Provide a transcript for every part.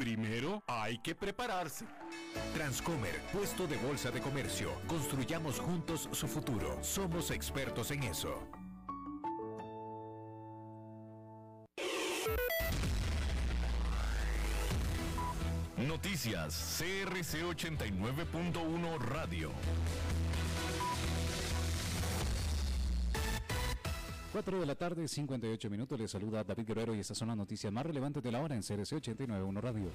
primero hay que prepararse. Transcomer, puesto de bolsa de comercio. Construyamos juntos su futuro. Somos expertos en eso. Noticias CRC 89.1 Radio. 4 de la tarde, 58 minutos. Les saluda David Guerrero y estas son las noticias más relevantes de la hora en CRC 89.1 Radio.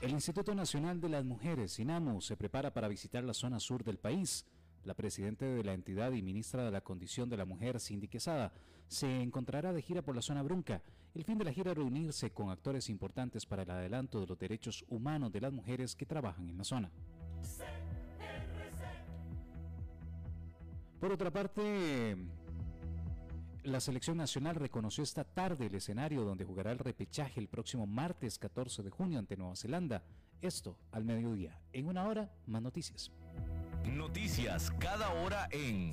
El Instituto Nacional de las Mujeres, INAMU, se prepara para visitar la zona sur del país. La presidenta de la entidad y ministra de la Condición de la Mujer, Cindy se encontrará de gira por la zona brunca. El fin de la gira es reunirse con actores importantes para el adelanto de los derechos humanos de las mujeres que trabajan en la zona. Por otra parte, la selección nacional reconoció esta tarde el escenario donde jugará el repechaje el próximo martes 14 de junio ante Nueva Zelanda. Esto al mediodía. En una hora, más noticias. Noticias cada hora en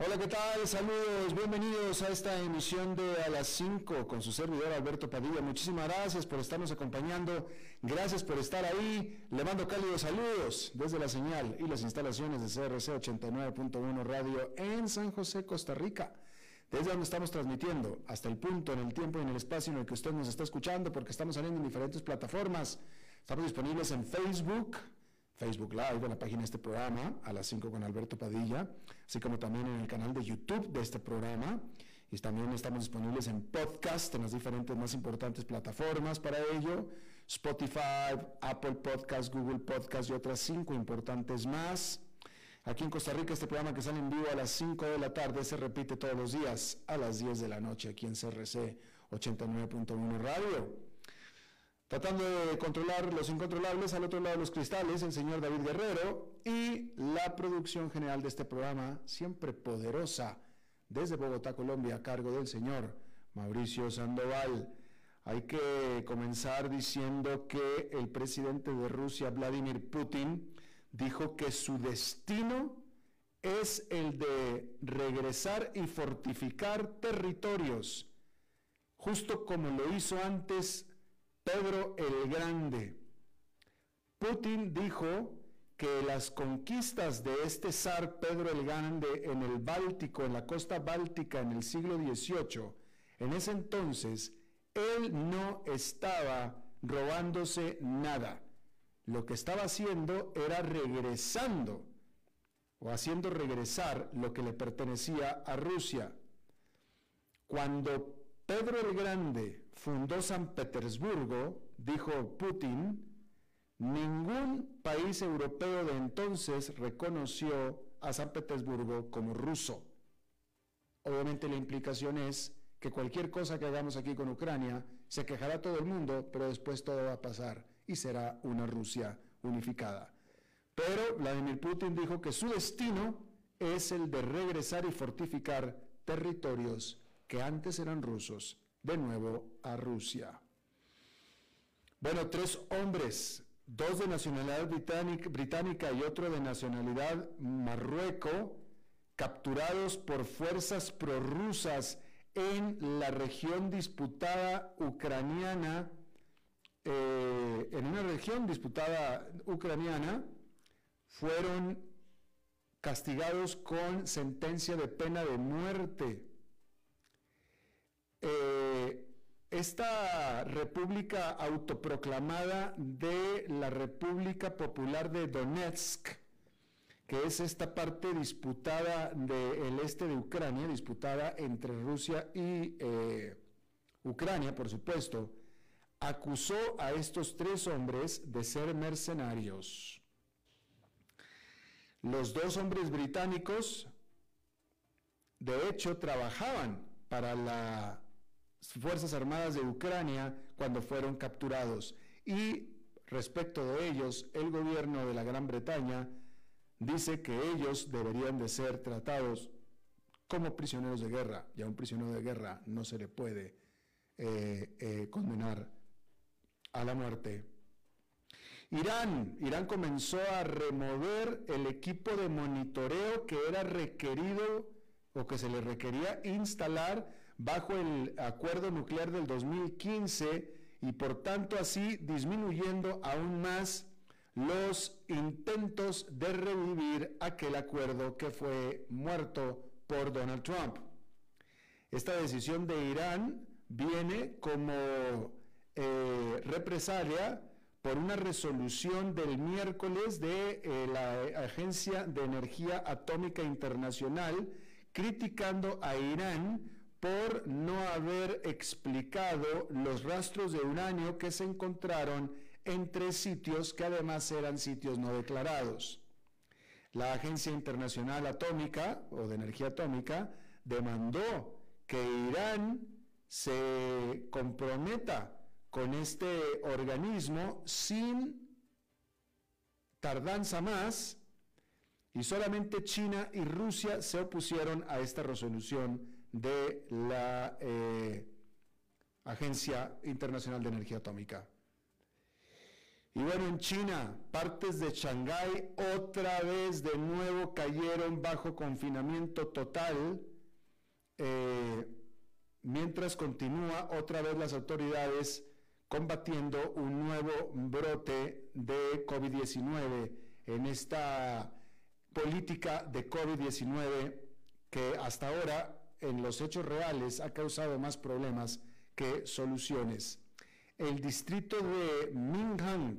Hola, ¿qué tal? Saludos, bienvenidos a esta emisión de A las 5 con su servidor Alberto Padilla. Muchísimas gracias por estarnos acompañando, gracias por estar ahí. Le mando cálidos saludos desde la señal y las instalaciones de CRC 89.1 Radio en San José, Costa Rica. Desde donde estamos transmitiendo, hasta el punto, en el tiempo y en el espacio en el que usted nos está escuchando, porque estamos saliendo en diferentes plataformas. Estamos disponibles en Facebook, Facebook Live, en la página de este programa, a las 5 con Alberto Padilla, así como también en el canal de YouTube de este programa. Y también estamos disponibles en podcast, en las diferentes más importantes plataformas para ello, Spotify, Apple Podcast, Google Podcast y otras cinco importantes más. Aquí en Costa Rica este programa que sale en vivo a las 5 de la tarde se repite todos los días a las 10 de la noche aquí en CRC 89.1 Radio. Tratando de controlar los incontrolables, al otro lado de los cristales, el señor David Guerrero y la producción general de este programa, siempre poderosa, desde Bogotá, Colombia, a cargo del señor Mauricio Sandoval. Hay que comenzar diciendo que el presidente de Rusia, Vladimir Putin, dijo que su destino es el de regresar y fortificar territorios, justo como lo hizo antes Pedro el Grande. Putin dijo que las conquistas de este zar Pedro el Grande en el Báltico, en la costa báltica en el siglo XVIII, en ese entonces, él no estaba robándose nada. Lo que estaba haciendo era regresando o haciendo regresar lo que le pertenecía a Rusia. Cuando Pedro el Grande fundó San Petersburgo, dijo Putin, ningún país europeo de entonces reconoció a San Petersburgo como ruso. Obviamente la implicación es que cualquier cosa que hagamos aquí con Ucrania, se quejará todo el mundo, pero después todo va a pasar y será una Rusia unificada. Pero Vladimir Putin dijo que su destino es el de regresar y fortificar territorios que antes eran rusos, de nuevo a Rusia. Bueno, tres hombres, dos de nacionalidad británica, y otro de nacionalidad marrueco, capturados por fuerzas prorrusas en la región disputada ucraniana, eh, en una región disputada ucraniana, fueron castigados con sentencia de pena de muerte. Eh, esta república autoproclamada de la República Popular de Donetsk, que es esta parte disputada del este de Ucrania, disputada entre Rusia y eh, Ucrania, por supuesto, acusó a estos tres hombres de ser mercenarios. Los dos hombres británicos, de hecho, trabajaban para las Fuerzas Armadas de Ucrania cuando fueron capturados. Y respecto de ellos, el gobierno de la Gran Bretaña dice que ellos deberían de ser tratados como prisioneros de guerra y a un prisionero de guerra no se le puede eh, eh, condenar a la muerte. Irán, Irán comenzó a remover el equipo de monitoreo que era requerido o que se le requería instalar bajo el acuerdo nuclear del 2015 y por tanto así disminuyendo aún más los intentos de revivir aquel acuerdo que fue muerto por Donald Trump. Esta decisión de Irán viene como eh, represalia por una resolución del miércoles de eh, la Agencia de Energía Atómica Internacional criticando a Irán por no haber explicado los rastros de uranio que se encontraron en tres sitios que además eran sitios no declarados. La Agencia Internacional Atómica o de Energía Atómica demandó que Irán se comprometa con este organismo sin tardanza más y solamente China y Rusia se opusieron a esta resolución de la eh, Agencia Internacional de Energía Atómica. Y bueno, en China, partes de Shanghái otra vez de nuevo cayeron bajo confinamiento total, eh, mientras continúa otra vez las autoridades combatiendo un nuevo brote de COVID-19 en esta política de COVID-19 que hasta ahora en los hechos reales ha causado más problemas que soluciones el distrito de Minghang,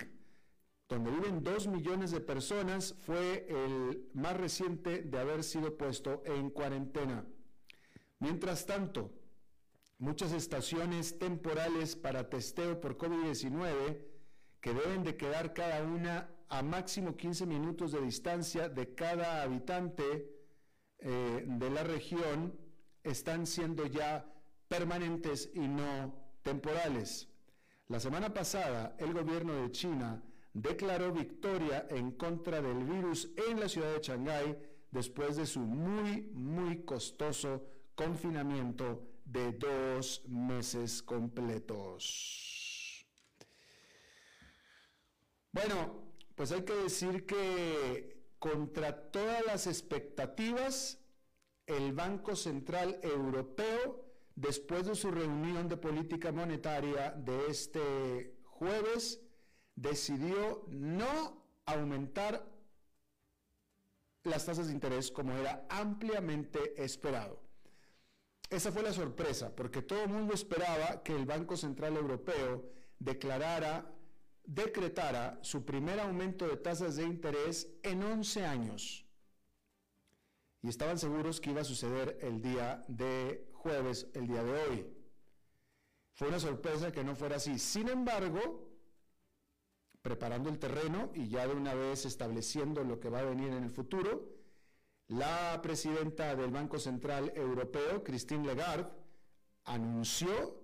donde viven dos millones de personas, fue el más reciente de haber sido puesto en cuarentena. Mientras tanto, muchas estaciones temporales para testeo por COVID-19, que deben de quedar cada una a máximo 15 minutos de distancia de cada habitante eh, de la región, están siendo ya permanentes y no temporales. La semana pasada, el gobierno de China declaró victoria en contra del virus en la ciudad de Shanghái después de su muy, muy costoso confinamiento de dos meses completos. Bueno, pues hay que decir que contra todas las expectativas, el Banco Central Europeo después de su reunión de política monetaria de este jueves, decidió no aumentar las tasas de interés como era ampliamente esperado. Esa fue la sorpresa, porque todo el mundo esperaba que el Banco Central Europeo declarara, decretara su primer aumento de tasas de interés en 11 años. Y estaban seguros que iba a suceder el día de jueves, el día de hoy. Fue una sorpresa que no fuera así. Sin embargo, preparando el terreno y ya de una vez estableciendo lo que va a venir en el futuro, la presidenta del Banco Central Europeo, Christine Lagarde, anunció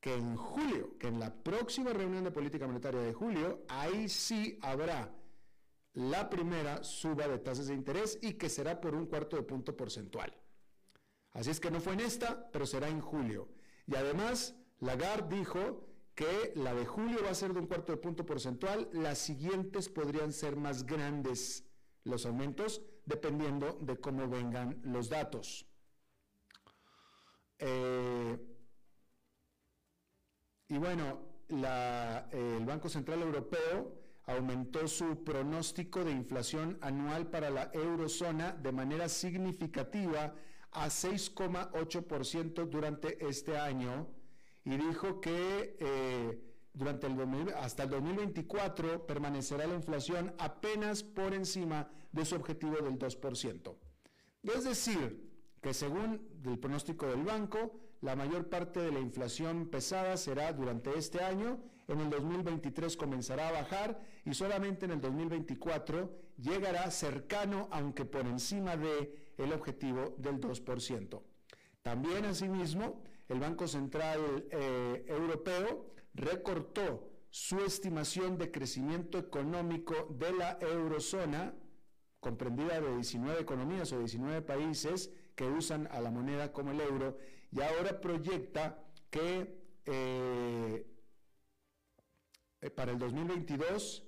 que en julio, que en la próxima reunión de política monetaria de julio, ahí sí habrá la primera suba de tasas de interés y que será por un cuarto de punto porcentual. Así es que no fue en esta, pero será en julio. Y además, Lagarde dijo que la de julio va a ser de un cuarto de punto porcentual, las siguientes podrían ser más grandes los aumentos dependiendo de cómo vengan los datos. Eh, y bueno, el Banco Central Europeo aumentó su pronóstico de inflación anual para la eurozona de manera significativa a 6,8% durante este año y dijo que eh, durante el hasta el 2024 permanecerá la inflación apenas por encima de su objetivo del 2%. Es decir, que según el pronóstico del banco, la mayor parte de la inflación pesada será durante este año, en el 2023 comenzará a bajar y solamente en el 2024 llegará cercano, aunque por encima de objetivo del 2%. También asimismo, el Banco Central eh, Europeo recortó su estimación de crecimiento económico de la eurozona, comprendida de 19 economías o 19 países que usan a la moneda como el euro, y ahora proyecta que eh, para el 2022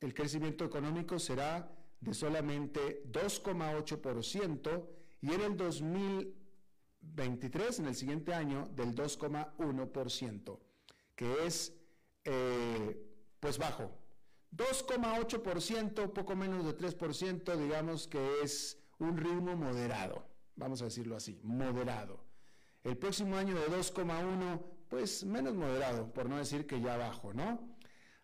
el crecimiento económico será de solamente 2,8% y en el 2023, en el siguiente año, del 2,1%, que es eh, pues bajo. 2,8%, poco menos de 3%, digamos que es un ritmo moderado, vamos a decirlo así, moderado. El próximo año de 2,1, pues menos moderado, por no decir que ya bajo, ¿no?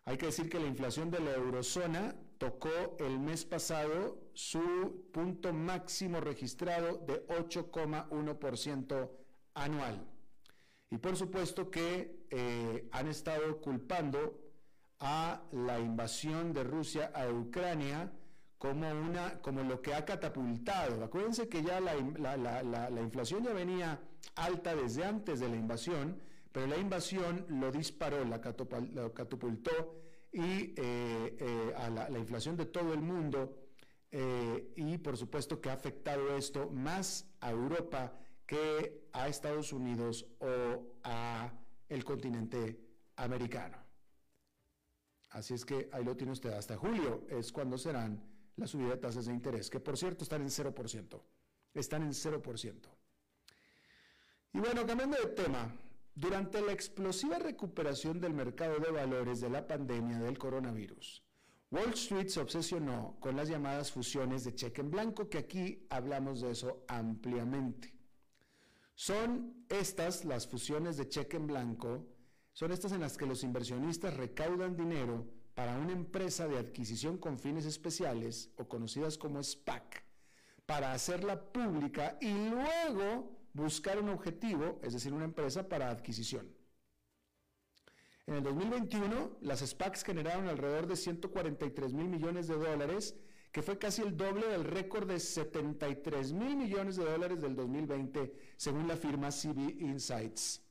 Hay que decir que la inflación de la eurozona tocó el mes pasado su punto máximo registrado de 8,1% anual. Y por supuesto que eh, han estado culpando a la invasión de Rusia a Ucrania como, una, como lo que ha catapultado. Acuérdense que ya la, la inflación ya venía alta desde antes de la invasión, pero la invasión lo disparó, la catapultó y eh, eh, a la, inflación de todo el mundo eh, y por supuesto que ha afectado esto más a Europa que a Estados Unidos o a el continente americano. Así es que ahí lo tiene usted hasta julio, es cuando serán las subidas de tasas de interés, que por cierto están en 0%. Están en 0%. Y bueno, cambiando de tema, durante la explosiva recuperación del mercado de valores de la pandemia del coronavirus, Wall Street se obsesionó con las llamadas fusiones de cheque en blanco, que aquí hablamos de eso ampliamente. Son estas las fusiones de cheque en blanco, son estas en las que los inversionistas recaudan dinero para una empresa de adquisición con fines especiales o conocidas como SPAC, para hacerla pública y luego buscar un objetivo, es decir, una empresa para adquisición. En el 2021, las SPACs generaron alrededor de 143 mil millones de dólares, que fue casi el doble del récord de 73 mil millones de dólares del 2020, según la firma CB Insights.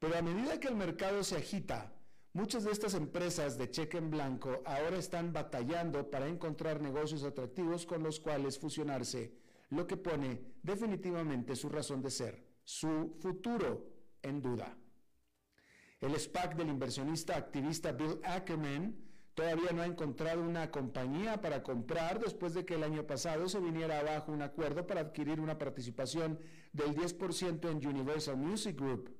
Pero a medida que el mercado se agita, muchas de estas empresas de cheque en blanco ahora están batallando para encontrar negocios atractivos con los cuales fusionarse lo que pone definitivamente su razón de ser, su futuro en duda. El SPAC del inversionista activista Bill Ackerman todavía no ha encontrado una compañía para comprar después de que el año pasado se viniera abajo un acuerdo para adquirir una participación del 10% en Universal Music Group.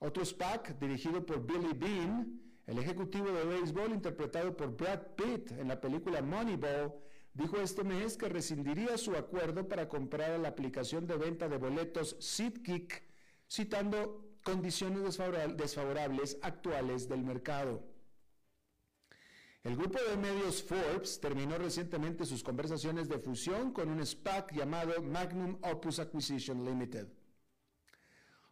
Otro SPAC dirigido por Billy Bean, el ejecutivo de béisbol interpretado por Brad Pitt en la película Moneyball, dijo este mes que rescindiría su acuerdo para comprar la aplicación de venta de boletos SeatGeek, citando condiciones desfavorables actuales del mercado. El grupo de medios Forbes terminó recientemente sus conversaciones de fusión con un SPAC llamado Magnum Opus Acquisition Limited.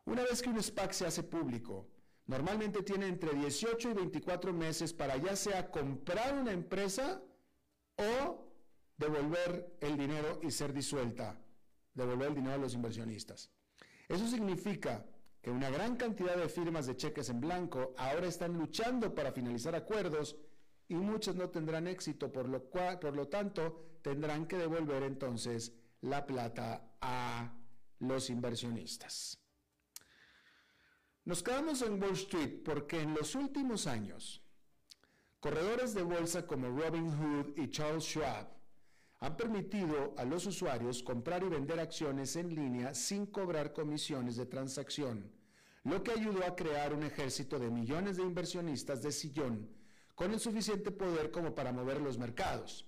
Una vez que un SPAC se hace público, normalmente tiene entre 18 y 24 meses para ya sea comprar una empresa o devolver el dinero y ser disuelta, devolver el dinero a los inversionistas. Eso significa que una gran cantidad de firmas de cheques en blanco ahora están luchando para finalizar acuerdos y muchas no tendrán éxito, por lo, cual, por lo tanto tendrán que devolver entonces la plata a los inversionistas. Nos quedamos en Wall Street porque en los últimos años, corredores de bolsa como Robin Hood y Charles Schwab han permitido a los usuarios comprar y vender acciones en línea sin cobrar comisiones de transacción, lo que ayudó a crear un ejército de millones de inversionistas de sillón con el suficiente poder como para mover los mercados.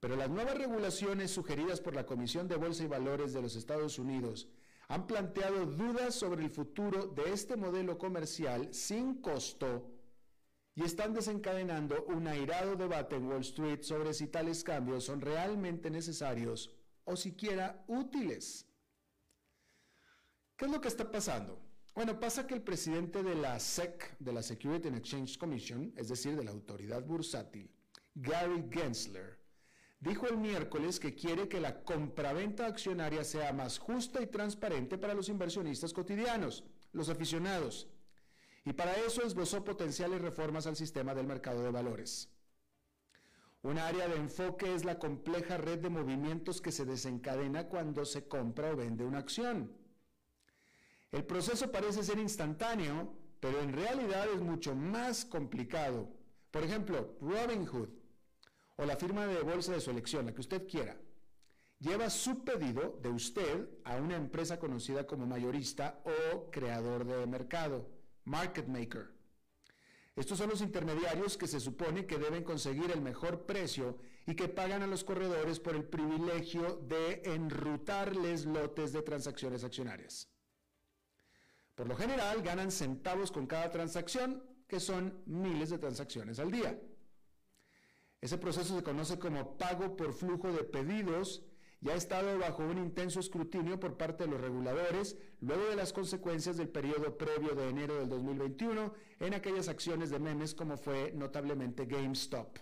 Pero las nuevas regulaciones sugeridas por la Comisión de Bolsa y Valores de los Estados Unidos han planteado dudas sobre el futuro de este modelo comercial sin costo y están desencadenando un airado debate en Wall Street sobre si tales cambios son realmente necesarios o siquiera útiles. ¿Qué es lo que está pasando? Bueno, pasa que el presidente de la SEC, de la Security and Exchange Commission, es decir, de la autoridad bursátil, Gary Gensler, dijo el miércoles que quiere que la compraventa accionaria sea más justa y transparente para los inversionistas cotidianos, los aficionados, y para eso esbozó potenciales reformas al sistema del mercado de valores. Un área de enfoque es la compleja red de movimientos que se desencadena cuando se compra o vende una acción. El proceso parece ser instantáneo, pero en realidad es mucho más complicado. Por ejemplo, Robinhood o la firma de bolsa de su elección, la que usted quiera, lleva su pedido de usted a una empresa conocida como mayorista o creador de mercado, market maker. Estos son los intermediarios que se supone que deben conseguir el mejor precio y que pagan a los corredores por el privilegio de enrutarles lotes de transacciones accionarias. Por lo general ganan centavos con cada transacción, que son miles de transacciones al día. Ese proceso se conoce como pago por flujo de pedidos y ha estado bajo un intenso escrutinio por parte de los reguladores luego de las consecuencias del periodo previo de enero del 2021 en aquellas acciones de memes como fue notablemente GameStop.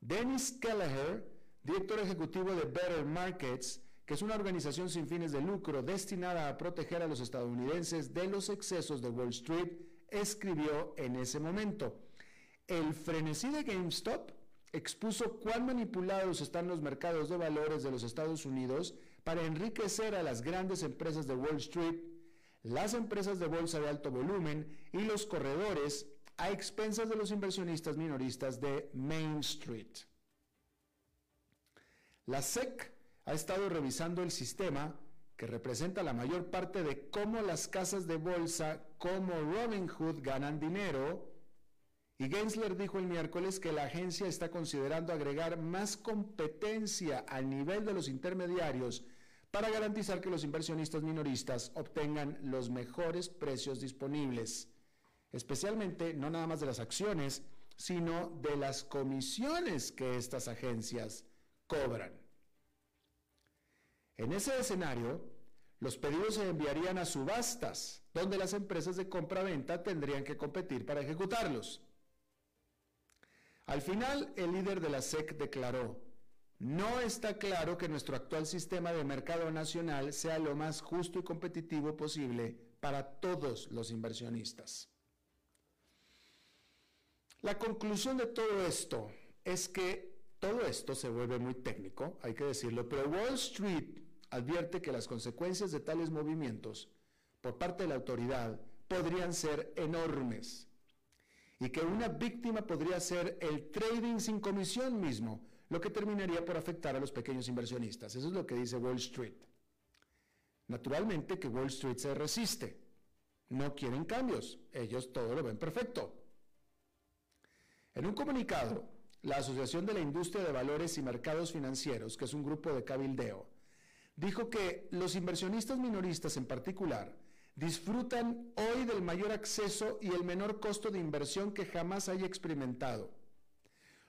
Dennis Kelleher, director ejecutivo de Better Markets, que es una organización sin fines de lucro destinada a proteger a los estadounidenses de los excesos de Wall Street, escribió en ese momento, el frenesí de GameStop expuso cuán manipulados están los mercados de valores de los Estados Unidos para enriquecer a las grandes empresas de Wall Street, las empresas de bolsa de alto volumen y los corredores a expensas de los inversionistas minoristas de Main Street. La SEC ha estado revisando el sistema que representa la mayor parte de cómo las casas de bolsa como Robinhood ganan dinero. Y Gensler dijo el miércoles que la agencia está considerando agregar más competencia al nivel de los intermediarios para garantizar que los inversionistas minoristas obtengan los mejores precios disponibles, especialmente no nada más de las acciones, sino de las comisiones que estas agencias cobran. En ese escenario, los pedidos se enviarían a subastas, donde las empresas de compra-venta tendrían que competir para ejecutarlos. Al final, el líder de la SEC declaró, no está claro que nuestro actual sistema de mercado nacional sea lo más justo y competitivo posible para todos los inversionistas. La conclusión de todo esto es que todo esto se vuelve muy técnico, hay que decirlo, pero Wall Street advierte que las consecuencias de tales movimientos por parte de la autoridad podrían ser enormes y que una víctima podría ser el trading sin comisión mismo, lo que terminaría por afectar a los pequeños inversionistas. Eso es lo que dice Wall Street. Naturalmente que Wall Street se resiste. No quieren cambios. Ellos todo lo ven perfecto. En un comunicado, la Asociación de la Industria de Valores y Mercados Financieros, que es un grupo de cabildeo, dijo que los inversionistas minoristas en particular disfrutan hoy del mayor acceso y el menor costo de inversión que jamás haya experimentado.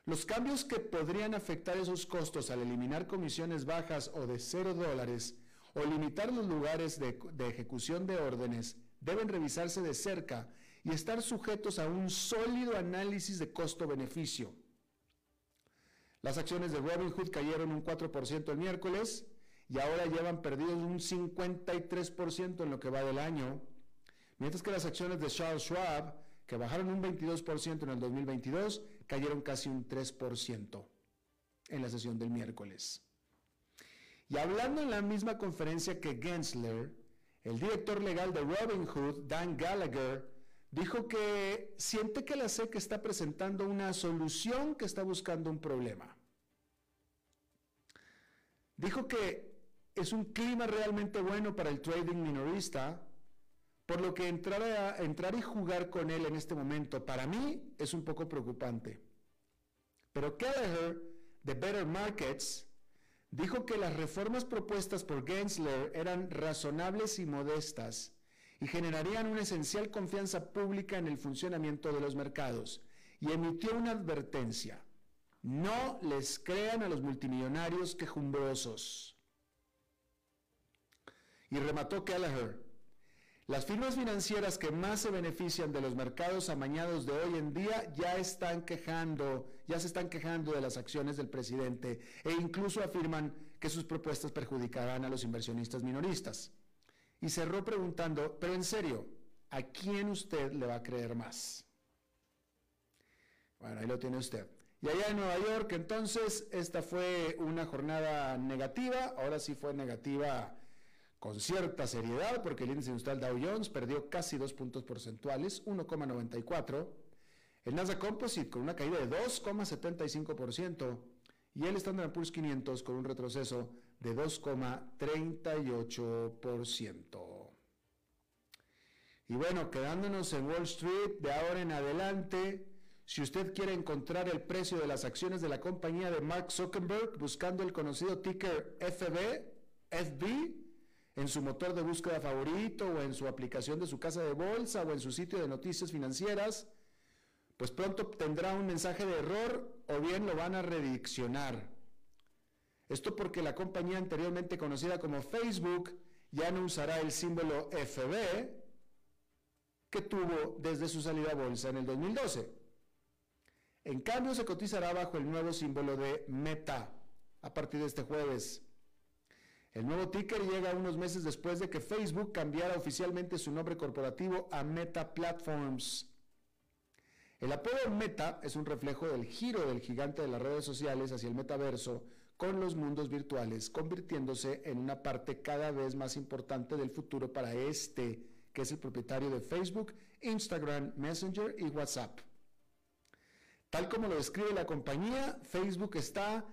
Los cambios que podrían afectar esos costos al eliminar comisiones bajas o de cero dólares o limitar los lugares de, ejecución de órdenes deben revisarse de cerca y estar sujetos a un sólido análisis de costo-beneficio. Las acciones de Robinhood cayeron un 4% el miércoles, y ahora llevan perdidos un 53% en lo que va del año, mientras que las acciones de Charles Schwab, que bajaron un 22% en el 2022, cayeron casi un 3% en la sesión del miércoles. Y hablando en la misma conferencia que Gensler, el director legal de Robinhood, Dan Gallagher, dijo que siente que la SEC está presentando una solución que está buscando un problema. Dijo que es un clima realmente bueno para el trading minorista, por lo que entrar, a, entrar y jugar con él en este momento para mí es un poco preocupante. Pero Kelleher, de Better Markets, dijo que las reformas propuestas por Gensler eran razonables y modestas y generarían una esencial confianza pública en el funcionamiento de los mercados y emitió una advertencia. No les crean a los multimillonarios quejumbrosos. Y remató Kelleher. Las firmas financieras que más se benefician de los mercados amañados de hoy en día ya están quejando, ya se están quejando de las acciones del presidente e incluso afirman que sus propuestas perjudicarán a los inversionistas minoristas. Y cerró preguntando, pero en serio, ¿a quién usted le va a creer más? Bueno, ahí lo tiene usted. Y allá en Nueva York, entonces, esta fue una jornada negativa, ahora sí fue negativa con cierta seriedad, porque el índice industrial Dow Jones perdió casi dos puntos porcentuales, 1,94. El Nasdaq Composite con una caída de 2,75% y el Standard Poor's 500 con un retroceso de 2,38%. Y bueno, quedándonos en Wall Street de ahora en adelante, si usted quiere encontrar el precio de las acciones de la compañía de Mark Zuckerberg buscando el conocido ticker FB, FB, en su motor de búsqueda favorito o en su aplicación de su casa de bolsa o en su sitio de noticias financieras, pues pronto tendrá un mensaje de error o bien lo van a rediccionar. Esto porque la compañía anteriormente conocida como Facebook ya no usará el símbolo FB que tuvo desde su salida a bolsa en el 2012. En cambio, se cotizará bajo el nuevo símbolo de Meta a partir de este jueves. El nuevo ticker llega unos meses después de que Facebook cambiara oficialmente su nombre corporativo a Meta Platforms. El apodo Meta es un reflejo del giro del gigante de las redes sociales hacia el metaverso con los mundos virtuales, convirtiéndose en una parte cada vez más importante del futuro para este, que es el propietario de Facebook, Instagram, Messenger y WhatsApp. Tal como lo describe la compañía, Facebook está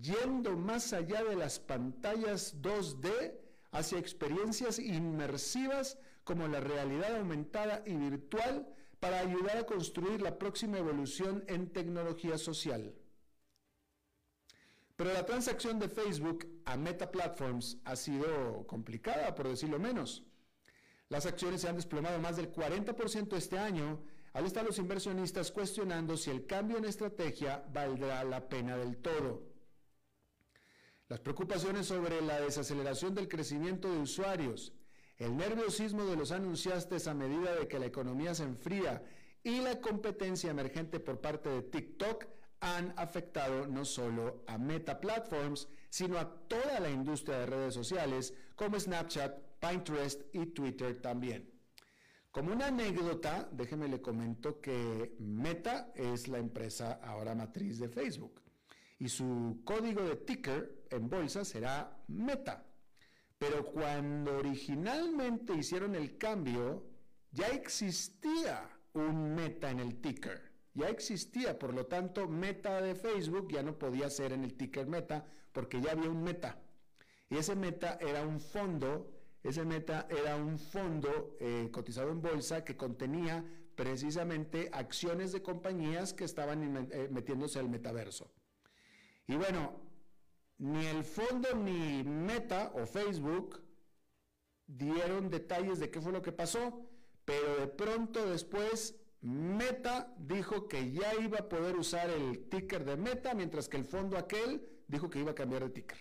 yendo más allá de las pantallas 2D hacia experiencias inmersivas como la realidad aumentada y virtual para ayudar a construir la próxima evolución en tecnología social. Pero la transacción de Facebook a Meta Platforms ha sido complicada, por decirlo menos. Las acciones se han desplomado más del 40% este año, al estar los inversionistas cuestionando si el cambio en estrategia valdrá la pena del todo. Las preocupaciones sobre la desaceleración del crecimiento de usuarios, el nerviosismo de los anunciantes a medida de que la economía se enfría y la competencia emergente por parte de TikTok han afectado no solo a Meta Platforms, sino a toda la industria de redes sociales como Snapchat, Pinterest y Twitter también. Como una anécdota, déjeme le comento que Meta es la empresa ahora matriz de Facebook y su código de ticker en bolsa será Meta. Pero cuando originalmente hicieron el cambio, ya existía un Meta en el ticker. Ya existía, por lo tanto, Meta de Facebook ya no podía ser en el ticker Meta porque ya había un Meta. Y ese Meta era un fondo, ese Meta era un fondo eh, cotizado en bolsa que contenía precisamente acciones de compañías que estaban eh, metiéndose al metaverso. Y bueno, ni el fondo ni Meta o Facebook dieron detalles de qué fue lo que pasó, pero de pronto después Meta dijo que ya iba a poder usar el ticker de Meta, mientras que el fondo aquel dijo que iba a cambiar de ticker.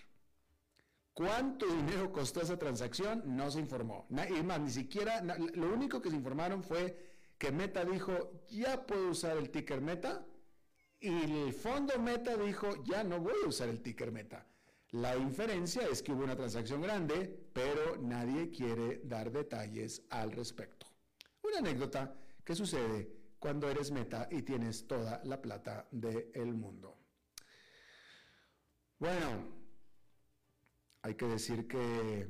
¿Cuánto dinero costó esa transacción? No se informó. Y más, ni siquiera, lo único que se informaron fue que Meta dijo, ya puedo usar el ticker Meta, y el fondo Meta dijo, ya no voy a usar el ticker Meta. La inferencia es que hubo una transacción grande, pero nadie quiere dar detalles al respecto. Una anécdota que sucede cuando eres meta y tienes toda la plata del mundo. Bueno, hay que decir que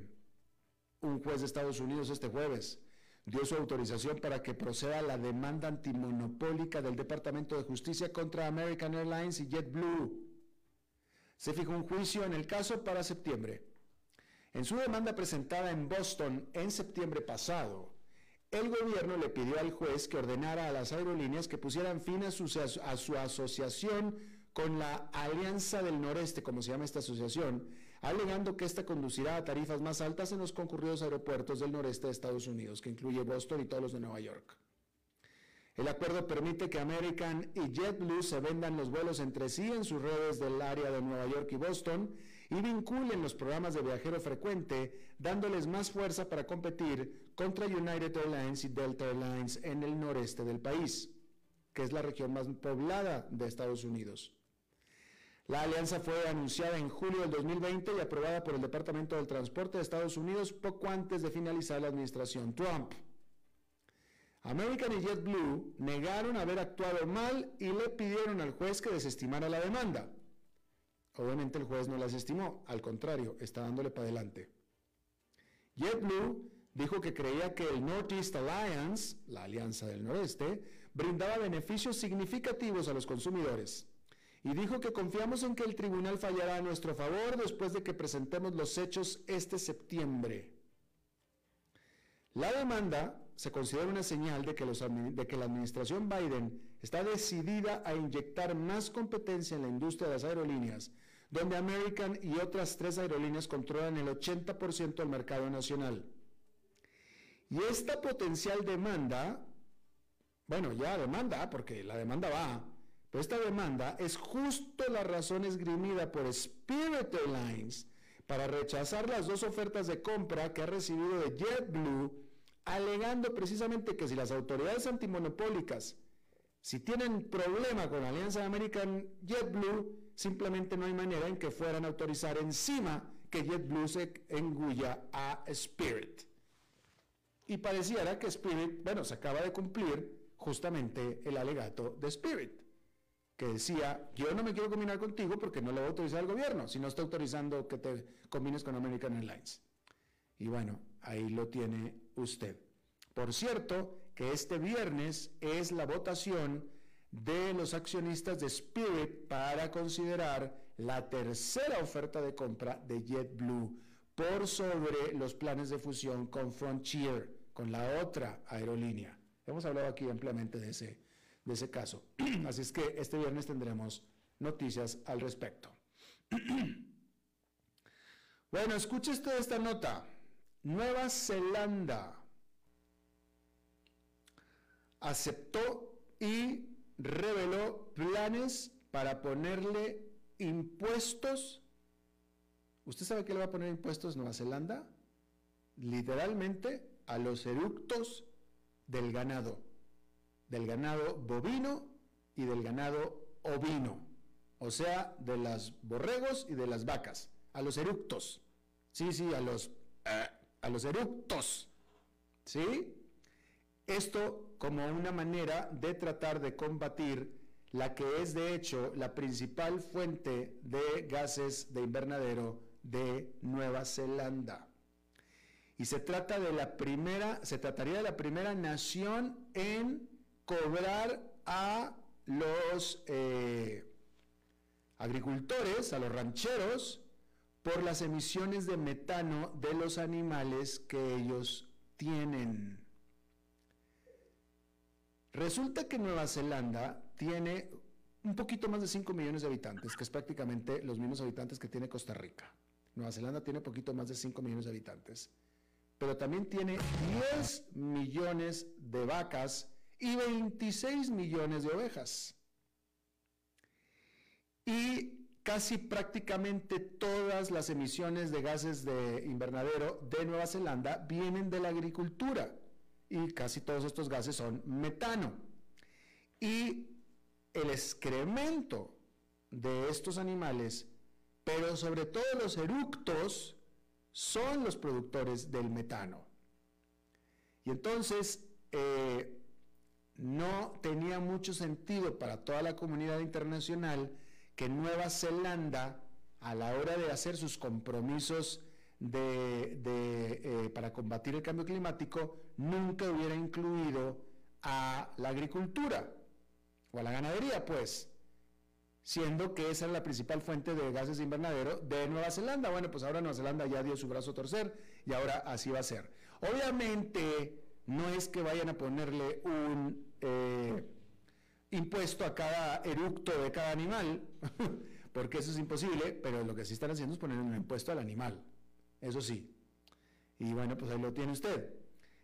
un juez de Estados Unidos este jueves dio su autorización para que proceda la demanda antimonopólica del Departamento de Justicia contra American Airlines y JetBlue. Se fijó un juicio en el caso para septiembre. En su demanda presentada en Boston en septiembre pasado, el gobierno le pidió al juez que ordenara a las aerolíneas que pusieran fin a su, a asociación con la Alianza del Noreste, como se llama esta asociación, alegando que esta conducirá a tarifas más altas en los concurridos aeropuertos del noreste de Estados Unidos, que incluye Boston y todos los de Nueva York. El acuerdo permite que American y JetBlue se vendan los vuelos entre sí en sus redes del área de Nueva York y Boston y vinculen los programas de viajero frecuente, dándoles más fuerza para competir contra United Airlines y Delta Airlines en el noreste del país, que es la región más poblada de Estados Unidos. La alianza fue anunciada en julio del 2020 y aprobada por el Departamento del Transporte de Estados Unidos poco antes de finalizar la administración Trump. American y JetBlue negaron haber actuado mal y le pidieron al juez que desestimara la demanda. Obviamente el juez no la desestimó, al contrario, está dándole para adelante. JetBlue dijo que creía que el Northeast Alliance, la Alianza del Noreste, brindaba beneficios significativos a los consumidores y dijo que confiamos en que el tribunal fallará a nuestro favor después de que presentemos los hechos este septiembre. La demanda se considera una señal de que, de que, la administración Biden está decidida a inyectar más competencia en la industria de las aerolíneas, donde American y otras tres aerolíneas controlan el 80% del mercado nacional. Y esta potencial demanda, bueno, ya demanda, porque la demanda va, pero esta demanda es justo la razón esgrimida por Spirit Airlines para rechazar las dos ofertas de compra que ha recibido de JetBlue, alegando precisamente que si las autoridades antimonopólicas, si tienen problema con la alianza American JetBlue, simplemente no hay manera en que fueran a autorizar encima que JetBlue se engulla a Spirit. Y pareciera que Spirit, bueno, se acaba de cumplir justamente el alegato de Spirit que decía, yo no me quiero combinar contigo porque no lo va a autorizar el gobierno, si no está autorizando que te combines con American Airlines. Y bueno, ahí lo tiene usted. Por cierto, que este viernes es la votación de los accionistas de Spirit para considerar la tercera oferta de compra de JetBlue por sobre los planes de fusión con Frontier, con la otra aerolínea. Hemos hablado aquí ampliamente de ese, de ese caso. Así es que este viernes tendremos noticias al respecto. bueno, escuche usted esta nota. Nueva Zelanda aceptó y reveló planes para ponerle impuestos. ¿Usted sabe qué le va a poner impuestos Nueva Zelanda? Literalmente a los eructos del ganado del ganado bovino y del ganado ovino, o sea, de las borregos y de las vacas, a los eructos. Sí, sí, a los, eh, a los eructos. ¿Sí? Esto como una manera de tratar de combatir la que es de hecho la principal fuente de gases de invernadero de Nueva Zelanda. Y se trata de la primera, se trataría de la primera nación en cobrar a los eh, agricultores, a los rancheros, por las emisiones de metano de los animales que ellos tienen. Resulta que Nueva Zelanda tiene un poquito más de 5 millones de habitantes, que es prácticamente los mismos habitantes que tiene Costa Rica. Nueva Zelanda tiene poquito más de 5 millones de habitantes, pero también tiene 10 millones de vacas y 26 millones de ovejas. Y casi prácticamente todas las emisiones de gases de invernadero de Nueva Zelanda vienen de la agricultura y casi todos estos gases son metano. Y el excremento de estos animales pero sobre todo los eructos son los productores del metano. Y entonces eh, no tenía mucho sentido para toda la comunidad internacional que Nueva Zelanda, a la hora de hacer sus compromisos eh, para combatir el cambio climático, nunca hubiera incluido a la agricultura o a la ganadería, pues siendo que esa es la principal fuente de gases de invernadero de Nueva Zelanda. Bueno, pues ahora Nueva Zelanda ya dio su brazo a torcer y ahora así va a ser. Obviamente no es que vayan a ponerle un eh, impuesto a cada eructo de cada animal, porque eso es imposible, pero lo que sí están haciendo es poner un impuesto al animal, eso sí. Y bueno, pues ahí lo tiene usted.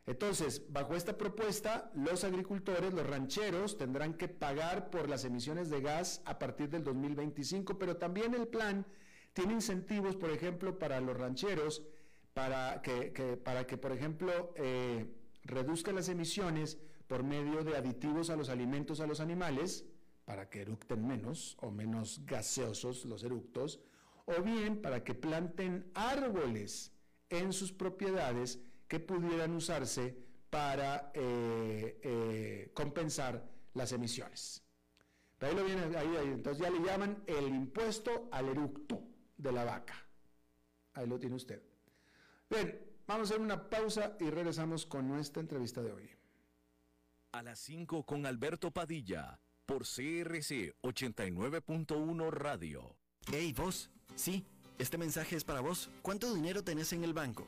Entonces, bajo esta propuesta, los agricultores, los rancheros, tendrán que pagar por las emisiones de gas a partir del 2025, pero también el plan tiene incentivos, por ejemplo, para los rancheros, para que, para que por ejemplo, eh, reduzcan las emisiones por medio de aditivos a los alimentos a los animales, para que eructen menos o menos gaseosos los eructos, o bien para que planten árboles en sus propiedades que pudieran usarse para eh, eh, compensar las emisiones. ahí lo entonces ya le llaman el impuesto al eructo de la vaca. Ahí lo tiene usted. Bien, vamos a hacer una pausa y regresamos con nuestra entrevista de hoy. A las 5 con Alberto Padilla, por CRC 89.1 Radio. Hey, vos. Sí, este mensaje es para vos. ¿Cuánto dinero tenés en el banco?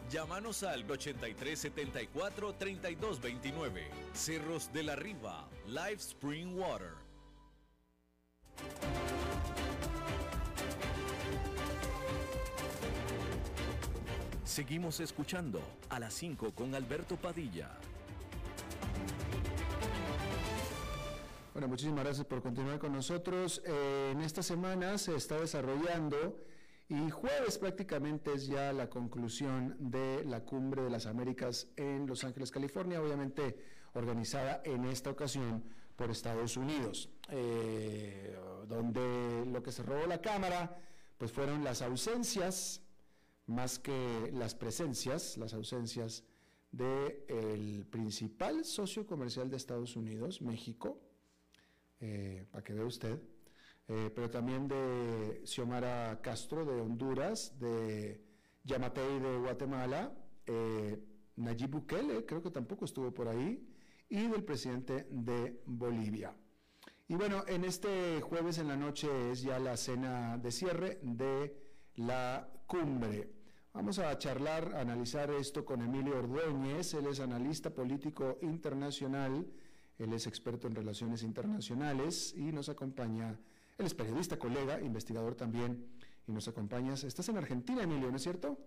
Llámanos al 8374 3229. Cerros de la Riva, Live Spring Water. Seguimos escuchando a las 5 con Alberto Padilla. Bueno, muchísimas gracias por continuar con nosotros. Eh, en esta semana se está desarrollando y jueves prácticamente es ya la conclusión de la Cumbre de las Américas en Los Ángeles, California, obviamente organizada en esta ocasión por Estados Unidos, eh, donde lo que se robó la Cámara pues fueron las ausencias más que las presencias, las ausencias del principal socio comercial de Estados Unidos, México, eh, para que vea usted, eh, pero también de Xiomara Castro de Honduras, de Yamatei de Guatemala, eh, Nayib Bukele, creo que tampoco estuvo por ahí, y del presidente de Bolivia. Y bueno, en este jueves en la noche es ya la cena de cierre de la cumbre. Vamos a charlar, a analizar esto con Emilio Ordóñez, él es analista político internacional, él es experto en relaciones internacionales y nos acompaña él es periodista, colega, investigador también y nos acompañas. Estás en Argentina, Emilio, ¿no es cierto?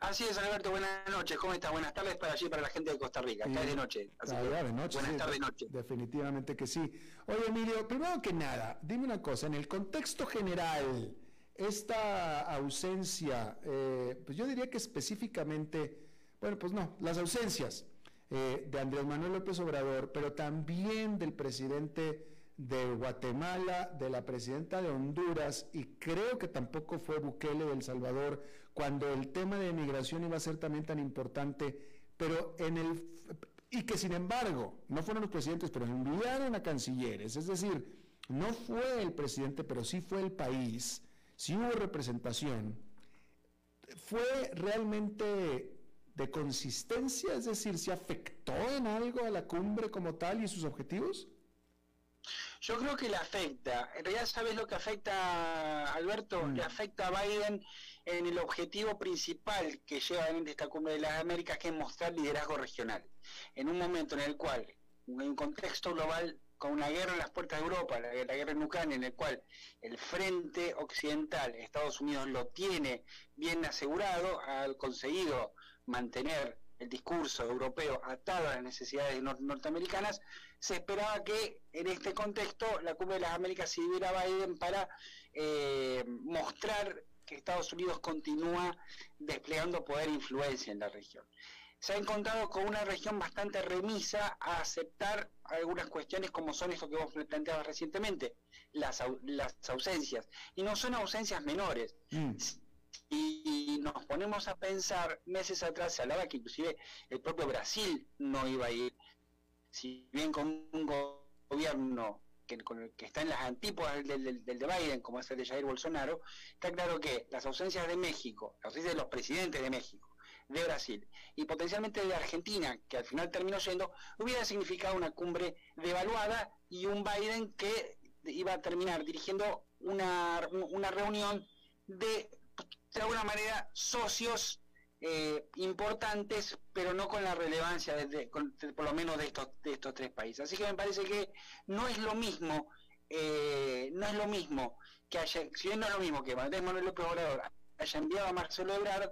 Así es, Alberto, buenas noches, ¿cómo estás? Buenas tardes para allí, para la gente de Costa Rica, acá es de noche. de noche. Buenas tardes, noche. Definitivamente que sí. Oye, Emilio, primero que nada, dime una cosa, en el contexto general, esta ausencia, eh, pues yo diría que específicamente, bueno, pues no, las ausencias eh, de Andrés Manuel López Obrador, pero también del presidente de Guatemala, de la presidenta de Honduras y creo que tampoco fue Bukele de El Salvador cuando el tema de migración iba a ser tan importante, pero en el y que sin embargo no fueron los presidentes, pero enviaron a cancilleres, es decir, no fue el presidente, pero sí fue el país, sí hubo representación, fue realmente de consistencia, es decir, ¿se afectó en algo a la cumbre como tal y sus objetivos? Yo creo que le afecta. En realidad, ¿sabes lo que afecta, Alberto? Mm. Le afecta a Biden en el objetivo principal que lleva en esta cumbre de las Américas, que es mostrar liderazgo regional. En un momento en el cual, en un contexto global, con una guerra en las puertas de Europa, la, la guerra en Ucrania, en el cual el frente occidental, Estados Unidos, lo tiene bien asegurado, ha conseguido mantener el discurso europeo atado a las necesidades nor- norteamericanas, se esperaba que en este contexto la Cumbre de las Américas sirviera a Biden para eh, mostrar que Estados Unidos continúa desplegando poder e influencia en la región. Se ha encontrado con una región bastante remisa a aceptar algunas cuestiones como son esto que vos planteabas recientemente, las, au- las ausencias. Y no son ausencias menores. Mm. Y nos ponemos a pensar, meses atrás se hablaba que inclusive el propio Brasil no iba a ir, si bien con un go- gobierno que, con el que está en las antípodas del, del- del de Biden, como es el de Jair Bolsonaro, está claro que las ausencias de México, las ausencias de los presidentes de México, de Brasil y potencialmente de Argentina, que al final terminó yendo, hubiera significado una cumbre devaluada y un Biden que iba a terminar dirigiendo una, una reunión de de alguna manera socios eh, importantes, pero no con la relevancia de, de- con- de- por lo menos de estos de estos tres países. Así que me parece que no es lo mismo, eh, no es lo mismo que haya, si bien no es lo mismo que Andrés Manuel López Obrador haya enviado a Marcelo Ebrard,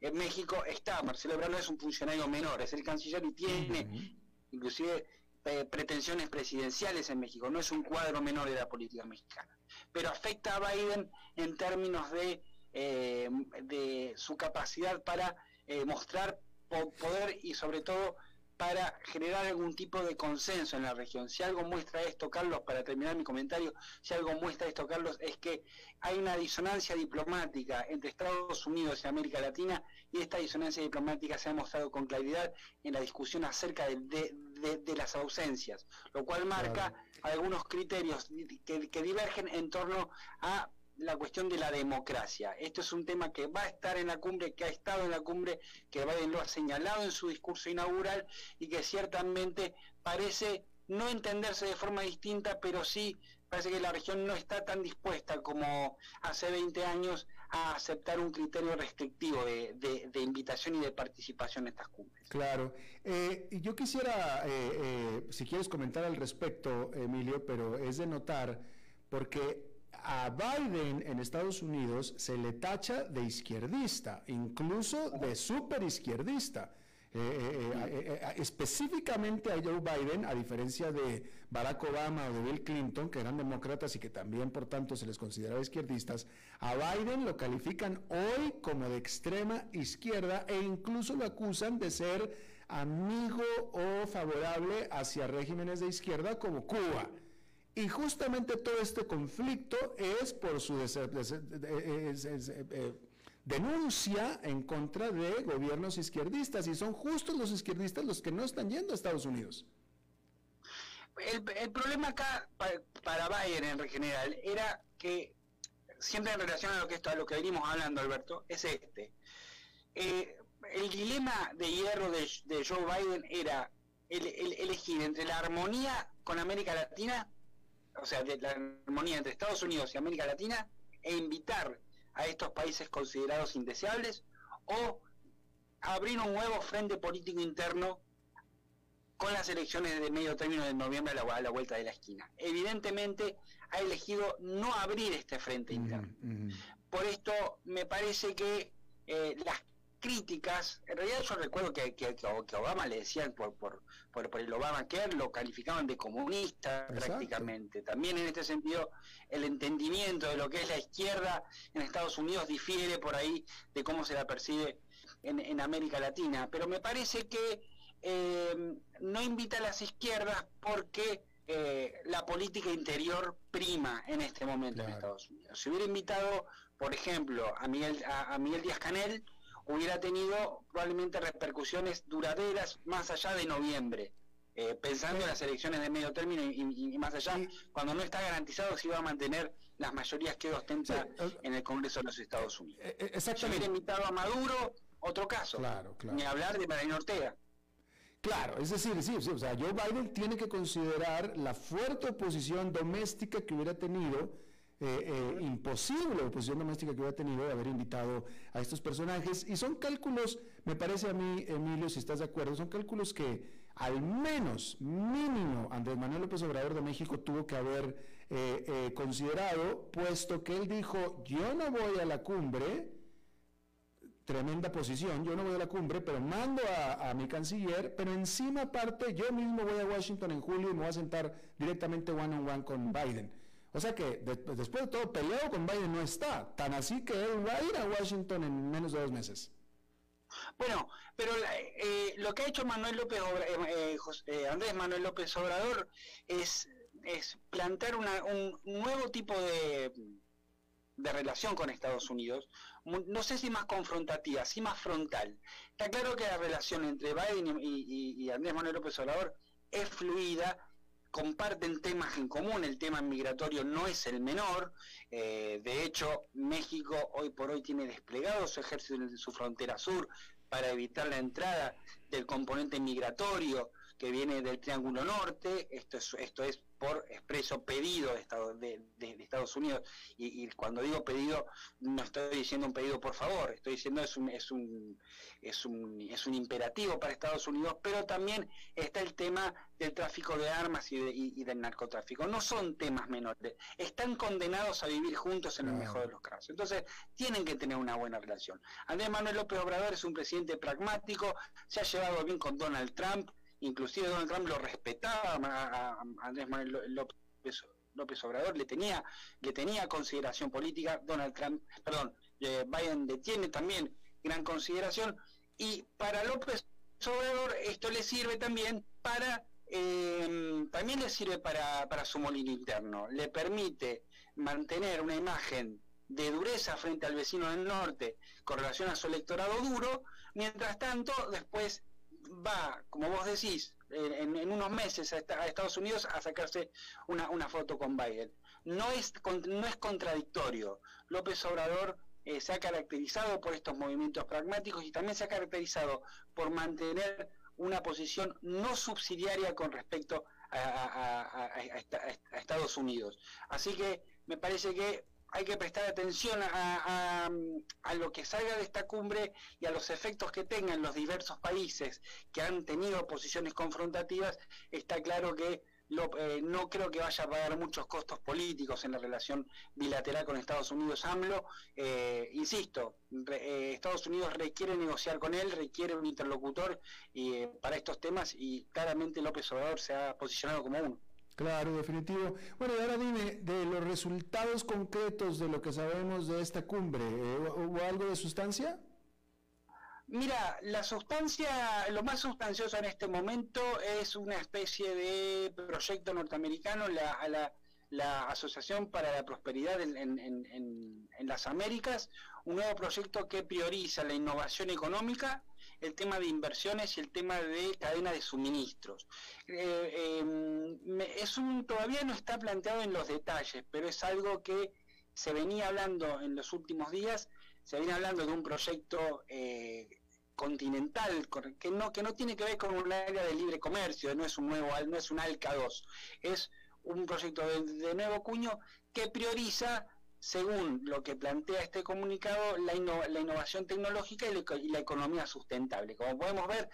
en México está, Marcelo Ebrard no es un funcionario menor, es el canciller y tiene inclusive eh, pretensiones presidenciales en México, no es un cuadro menor de la política mexicana, pero afecta a Biden en términos de, eh, de su capacidad para eh, mostrar po- poder y sobre todo para generar algún tipo de consenso en la región. Si algo muestra esto, Carlos, para terminar mi comentario, si algo muestra esto, Carlos, es que hay una disonancia diplomática entre Estados Unidos y América Latina y esta disonancia diplomática se ha mostrado con claridad en la discusión acerca de, de- de- de las ausencias, lo cual marca algunos criterios que, que divergen en torno a la cuestión de la democracia. Esto es un tema que va a estar en la cumbre, que ha estado en la cumbre, que Biden lo ha señalado en su discurso inaugural y que ciertamente parece no entenderse de forma distinta, pero sí parece que la región no está tan dispuesta como hace 20 años a aceptar un criterio restrictivo de, de- invitación y de participación en estas cumbres. Claro. Eh, yo quisiera, eh, eh, si quieres comentar al respecto, Emilio, pero es de notar, porque a Biden en Estados Unidos se le tacha de izquierdista, incluso de super izquierdista. Eh, eh, eh, eh, específicamente a Joe Biden, a diferencia de Barack Obama o de Bill Clinton, que eran demócratas y que también por tanto se les consideraba izquierdistas, a Biden lo califican hoy como de extrema izquierda e incluso lo acusan de ser amigo o favorable hacia regímenes de izquierda como Cuba. Y justamente todo este conflicto es por su eh, eh, denuncia en contra de gobiernos izquierdistas y son justos los izquierdistas los que no están yendo a Estados Unidos. El, problema acá pa- para Biden en general era que siempre en relación a lo que esto a lo que venimos hablando Alberto es este Eh, el dilema de hierro de, Joe Biden era el- elegir entre la armonía con América Latina o sea de la armonía entre Estados Unidos y América Latina e invitar a estos países considerados indeseables o abrir un nuevo frente político interno con las elecciones de medio término de noviembre a la, a la vuelta de la esquina. Evidentemente ha elegido no abrir este frente interno. Por esto me parece que eh, las críticas, en realidad yo recuerdo que, que, Obama le decían por, por, por, por el Obama Care, lo calificaban de comunista Exacto. prácticamente. También en este sentido el entendimiento de lo que es la izquierda en Estados Unidos difiere por ahí de cómo se la percibe en, en América Latina. Pero me parece que eh, no invita a las izquierdas porque eh, la política interior prima en este momento en Estados Unidos. Si hubiera invitado, por ejemplo, a Miguel, a, a Miguel Díaz Canel, hubiera tenido probablemente repercusiones duraderas más allá de noviembre. Eh, pensando en las elecciones de medio término y, más allá, cuando no está garantizado si va a mantener las mayorías que ostenta en el Congreso de los Estados Unidos. exactamente. Si hubiera invitado a Maduro, otro caso. Claro, claro. Ni hablar de Mariano Ortega. Claro, es decir, sí, sí, o sea, Joe Biden tiene que considerar la fuerte oposición doméstica que hubiera tenido, eh, eh, imposible oposición doméstica que hubiera tenido de haber invitado a estos personajes. Y son cálculos, me parece a mí, Emilio, si estás de acuerdo, son cálculos que al menos, mínimo, Andrés Manuel López Obrador de México tuvo que haber eh, considerado, puesto que él dijo, yo no voy a la cumbre tremenda posición, yo no voy a la cumbre, pero mando a, mi canciller, pero encima aparte yo mismo voy a Washington en julio y me voy a sentar directamente one on one con Biden. O sea que después de todo, peleado con Biden no está, tan así que él va a ir a Washington en menos de dos meses. Bueno, pero eh, lo que ha hecho Manuel López eh, eh, Andrés Manuel López Obrador es, es plantear un nuevo tipo de, de relación con Estados Unidos, no sé si más confrontativa, si más frontal. Está claro que la relación entre Biden y, Andrés Manuel López Obrador es fluida, comparten temas en común, el tema migratorio no es el menor, eh, de hecho México hoy por hoy tiene desplegado su ejército en su frontera sur para evitar la entrada del componente migratorio que viene del Triángulo Norte, esto es, esto es por expreso pedido de, Estados, de, Estados Unidos, y, cuando digo pedido, no estoy diciendo un pedido por favor, estoy diciendo es un, es un, es un, es un imperativo para Estados Unidos, pero también está el tema del tráfico de armas y, del narcotráfico. No son temas menores, están condenados a vivir juntos en el mejor de los casos. Entonces, tienen que tener una buena relación. Andrés Manuel López Obrador es un presidente pragmático, se ha llevado bien con Donald Trump, inclusive Donald Trump lo respetaba a, Andrés Manuel López, López Obrador, le tenía, le tenía consideración política, Donald Trump, perdón, eh, Biden le tiene también gran consideración, y para López Obrador esto le sirve también para em, también le sirve para, para su molino interno, le permite mantener una imagen de dureza frente al vecino del norte con relación a su electorado duro, mientras tanto después va, como vos decís, en, unos meses a, Estados Unidos a sacarse una, foto con Biden. No es, no es contradictorio. López Obrador eh, se ha caracterizado por estos movimientos pragmáticos y también se ha caracterizado por mantener una posición no subsidiaria con respecto a Estados Unidos. Así que me parece que hay que prestar atención a, lo que salga de esta cumbre y a los efectos que tengan los diversos países que han tenido posiciones confrontativas. Está claro que eh, no creo que vaya a pagar muchos costos políticos en la relación bilateral con Estados Unidos AMLO. Eh, insisto, eh, Estados Unidos requiere negociar con él, requiere un interlocutor para estos temas y claramente López Obrador se ha posicionado como uno. Claro, definitivo. Bueno, y ahora dime, de los resultados concretos de lo que sabemos de esta cumbre, ¿eh? ¿hubo algo de sustancia? Mira, la sustancia, lo más sustancioso en este momento es una especie de proyecto norteamericano, la, la, Asociación para la Prosperidad en, en las Américas, un nuevo proyecto que prioriza la innovación económica el tema de inversiones y el tema de cadena de suministros. Eh, em, es un, todavía no está planteado en los detalles, pero es algo que se venía hablando en los últimos días, se viene hablando de un proyecto eh, continental que no, que no tiene que ver con un área de libre comercio, no es un nuevo, no es un ALCA 2, es un proyecto de nuevo cuño que prioriza según lo que plantea este comunicado, la, innovación tecnológica y la, economía sustentable. Como podemos ver,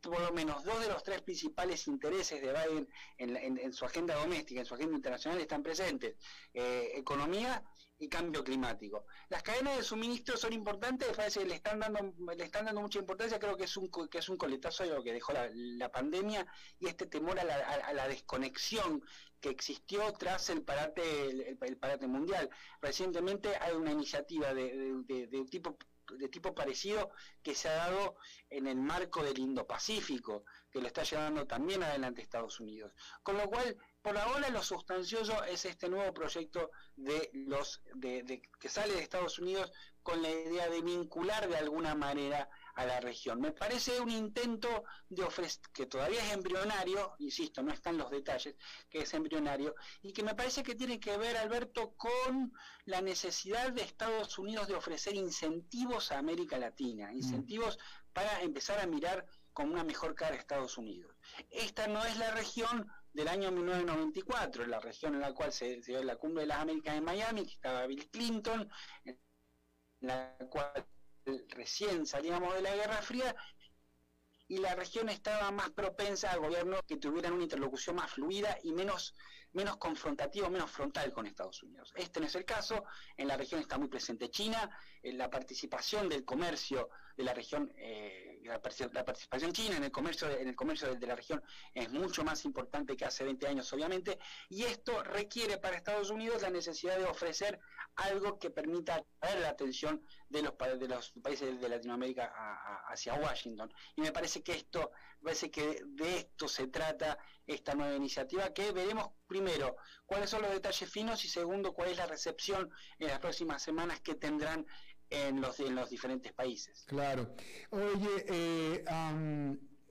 por lo menos dos de los tres principales intereses de Biden en, su agenda doméstica, en su agenda internacional, están presentes. Eh, economía y cambio climático. Las cadenas de suministro son importantes, parece le están dando, le están dando mucha importancia, creo que es un, que es un coletazo de lo que dejó la, pandemia y este temor a la, desconexión que existió tras el parate, el, parate mundial. Recientemente hay una iniciativa de, de, tipo de tipo parecido que se ha dado en el marco del Indo-Pacífico, que lo está llevando también adelante Estados Unidos. Con lo cual, por ahora lo sustancioso es este nuevo proyecto de los de, que sale de Estados Unidos con la idea de vincular de alguna manera a la región. Me parece un intento de ofrecer, que todavía es embrionario, insisto, no están los detalles, que es embrionario, y que me parece que tiene que ver, Alberto, con la necesidad de Estados Unidos de ofrecer incentivos a América Latina, mm. incentivos para empezar a mirar con una mejor cara a Estados Unidos. Esta no es la región del año 1994, la región en la cual se, dio la cumbre de las Américas en Miami, que estaba Bill Clinton, en la cual recién salíamos de la Guerra Fría y la región estaba más propensa a gobiernos que tuvieran una interlocución más fluida y menos, menos confrontativa, menos frontal con Estados Unidos. Este no es el caso, en la región está muy presente China, en la participación del comercio de la región eh, la, participación china en el comercio, en el comercio de, la región es mucho más importante que hace 20 años, obviamente, y esto requiere para Estados Unidos la necesidad de ofrecer algo que permita atraer la atención de los, países de Latinoamérica hacia Washington. Y me parece que esto, parece que de esto se trata esta nueva iniciativa, que veremos primero cuáles son los detalles finos y segundo cuál es la recepción en las próximas semanas que tendrán en los, en los diferentes países. Claro. Oye, eh,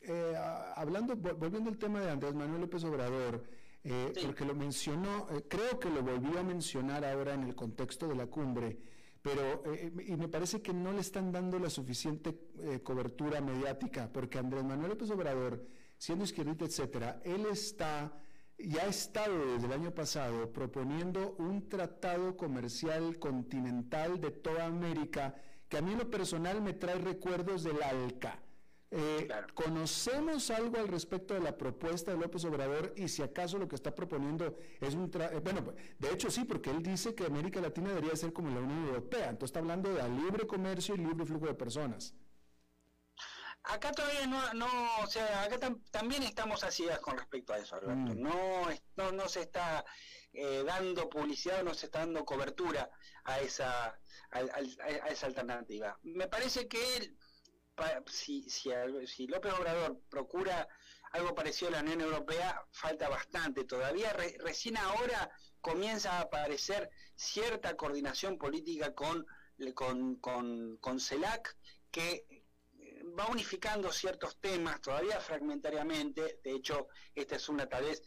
eh, hablando, volviendo al tema de Andrés Manuel López Obrador, eh, porque lo mencionó, creo que lo volvió a mencionar ahora en el contexto de la cumbre, pero y me parece que no le están dando la suficiente cobertura mediática, porque Andrés Manuel López Obrador, siendo izquierdita, etcétera, él está ya ha estado desde el año pasado proponiendo un tratado comercial continental de toda América que a mí en lo personal me trae recuerdos del ALCA. Eh, ¿Conocemos algo al respecto de la propuesta de López Obrador y si acaso lo que está proponiendo es un... Eh, bueno, de hecho sí, porque él dice que América Latina debería ser como la Unión Europea, entonces está hablando de libre comercio y libre flujo de personas. Acá todavía no, no o sea, acá también estamos así con respecto a eso, Alberto. Mm. No, no, se está eh, dando publicidad, no se está dando cobertura a esa, a, esa alternativa. Me parece que él, si, si, si, López Obrador procura algo parecido a la Unión Europea, falta bastante. Todavía recién ahora comienza a aparecer cierta coordinación política con, con, con, con CELAC que va unificando ciertos temas, todavía fragmentariamente, de hecho, esta es una tal vez,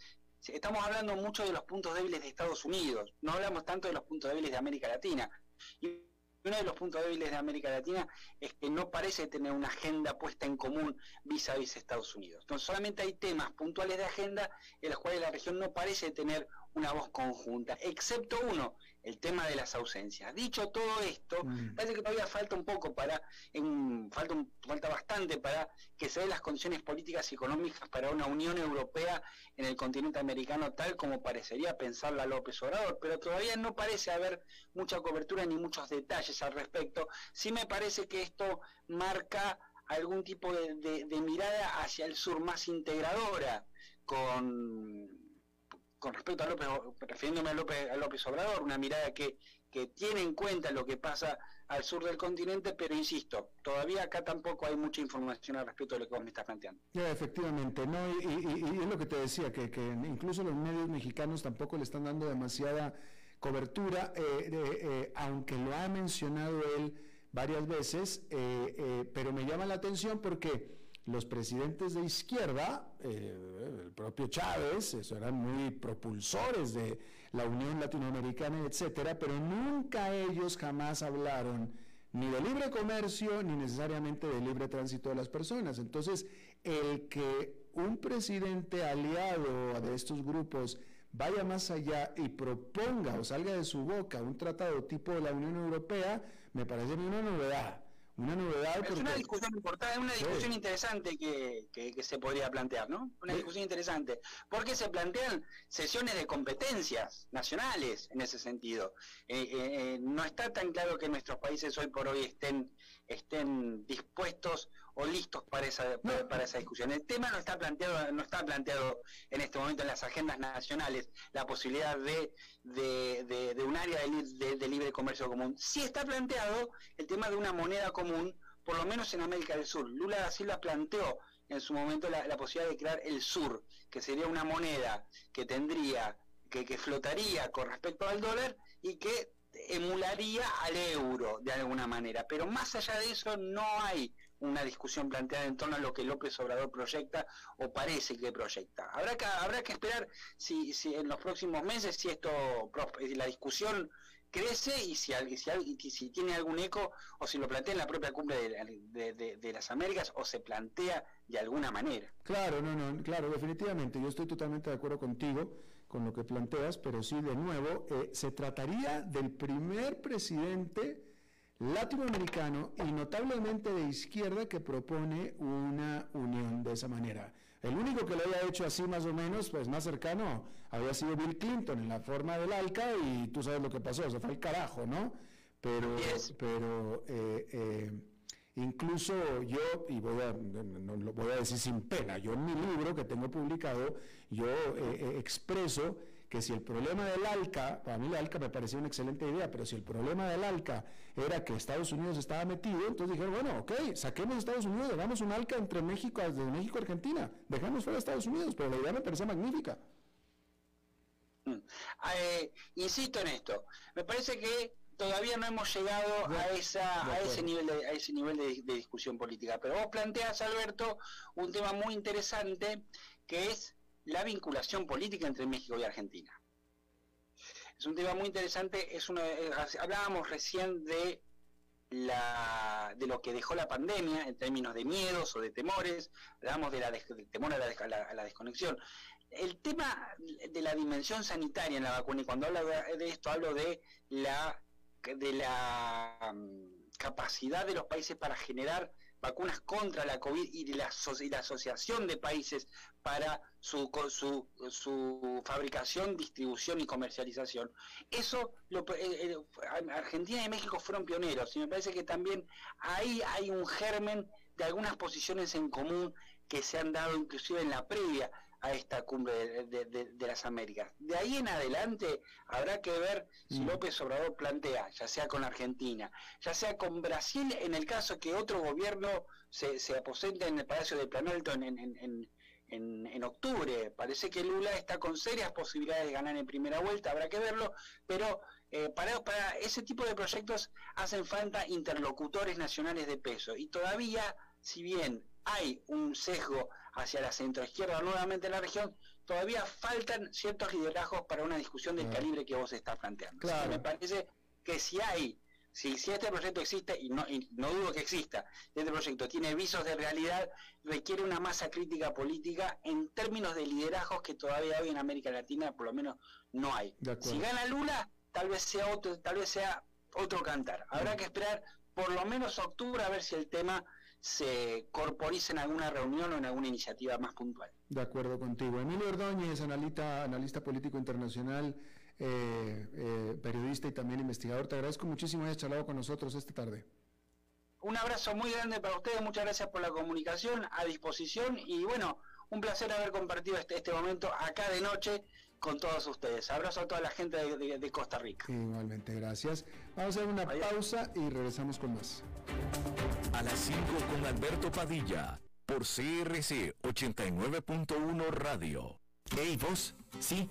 estamos hablando mucho de los puntos débiles de Estados Unidos, no hablamos tanto de los puntos débiles de América Latina. Y uno de los puntos débiles de América Latina es que no parece tener una agenda puesta en común vis a vis Estados Unidos. Entonces solamente hay temas puntuales de agenda en los cuales la región no parece tener una voz conjunta, excepto uno, el tema de las ausencias. Dicho todo esto, mm. parece que todavía falta un poco para, en, falta, falta bastante para que se den las condiciones políticas y económicas para una Unión Europea en el continente americano tal como parecería pensarla López Obrador, pero todavía no parece haber mucha cobertura ni muchos detalles al respecto. Sí me parece que esto marca algún tipo de mirada hacia el sur más integradora con con respecto a López, refiriéndome a López, Obrador, una mirada que, que tiene en cuenta lo que pasa al sur del continente, pero insisto, todavía acá tampoco hay mucha información al respecto de lo que vos me estás planteando. efectivamente, no, y, es lo que te decía, que, incluso los medios mexicanos tampoco le están dando demasiada cobertura, eh, eh, aunque lo ha mencionado él varias veces, eh, pero me llama la atención porque los presidentes de izquierda, eh, el propio Chávez, eso eran muy propulsores de la Unión Latinoamericana, etcétera, pero nunca ellos jamás hablaron ni de libre comercio ni necesariamente de libre tránsito de las personas. Entonces, el que un presidente aliado de estos grupos vaya más allá y proponga o salga de su boca un tratado tipo de la Unión Europea, me parece una novedad. Una novedad. Es una discusión importante, una discusión interesante que, se podría plantear, ¿no? Una discusión interesante. Porque se plantean sesiones de competencias nacionales en ese sentido. Eh, eh, eh, no está tan claro que nuestros países hoy por hoy estén, estén dispuestos o listos para esa, para, esa discusión. El tema no está planteado, no está planteado en este momento en las agendas nacionales la posibilidad de, de, un área de, libre comercio común. Sí está planteado el tema de una moneda común, por lo menos en América del Sur. Lula da Silva planteó en su momento la, posibilidad de crear el sur, que sería una moneda que tendría, que, que flotaría con respecto al dólar y que emularía al euro de alguna manera. Pero más allá de eso no hay una discusión planteada en torno a lo que López Obrador proyecta o parece que proyecta. Habrá que, habrá que esperar si, si en los próximos meses si esto la discusión crece y si, si, si tiene algún eco o si lo plantea en la propia cumbre de, las Américas o se plantea de alguna manera. Claro, no, no, claro, definitivamente, yo estoy totalmente de acuerdo contigo con lo que planteas, pero sí, de nuevo, eh, se trataría del primer presidente latinoamericano y notablemente de izquierda que propone una unión de esa manera. El único que lo haya hecho así más o menos, pues más cercano, había sido Bill Clinton en la forma del ALCA y tú sabes lo que pasó, se fue al carajo, ¿no? Pero, pero eh, eh, incluso yo, y voy a, no, lo voy a decir sin pena, yo en mi libro que tengo publicado, yo eh, expreso que si el problema del ALCA, para mí el ALCA me parecía una excelente idea, pero si el problema del ALCA era que Estados Unidos estaba metido, entonces dijeron, bueno, ok, saquemos a Estados Unidos, hagamos un ALCA entre México, desde México a Argentina, dejamos fuera a Estados Unidos, pero la idea me parece magnífica. Mm. Eh, insisto en esto, me parece que todavía no hemos llegado a esa a ese nivel de, a ese nivel de, de, discusión política pero vos planteas Alberto un tema muy interesante que es la vinculación política entre México y Argentina. Es un tema muy interesante, es eh, hablábamos recién de la, de lo que dejó la pandemia en términos de miedos o de temores, hablamos de temor a la, desconexión. El tema de la dimensión sanitaria en la vacuna, y cuando hablo de, esto hablo de la, de la mm, capacidad de los países para generar vacunas contra la COVID y de la, la asociación de países para su, su, su, fabricación, distribución y comercialización. Eso, lo, eh, eh, Argentina y México fueron pioneros y me parece que también ahí hay un germen de algunas posiciones en común que se han dado inclusive en la previa a esta cumbre de, las Américas. De ahí en adelante habrá que ver si mm. López Obrador plantea, ya sea con Argentina, ya sea con Brasil, en el caso que otro gobierno se, se aposente en el Palacio de Planalto en, en, en, octubre. Parece que Lula está con serias posibilidades de ganar en primera vuelta, habrá que verlo, pero eh, para, para ese tipo de proyectos hacen falta interlocutores nacionales de peso. Y todavía, si bien hay un sesgo hacia la centroizquierda nuevamente en la región, todavía faltan ciertos liderazgos para una discusión del calibre que vos estás planteando. me parece que si hay, si, si este proyecto existe, y no, no dudo que exista, este proyecto tiene visos de realidad, requiere una masa crítica política en términos de liderazgos que todavía hoy en América Latina por lo menos no hay. Si gana Lula, tal vez sea otro, tal vez sea otro cantar. Habrá que esperar por lo menos octubre a ver si el tema se corporice en alguna reunión o en alguna iniciativa más puntual. De acuerdo contigo. Emilio Ordóñez, analista, analista político internacional, eh, eh, periodista y también investigador, te agradezco muchísimo que hayas charlado con nosotros esta tarde. Un abrazo muy grande para ustedes, muchas gracias por la comunicación, a disposición y bueno, un placer haber compartido este, este momento acá de noche con todos ustedes. Abrazo a toda la gente de, Costa Rica. Igualmente, gracias. Vamos a hacer una pausa y regresamos con más. A las 5 con Alberto Padilla, por CRC 89.1 Radio. Hey, vos, sí,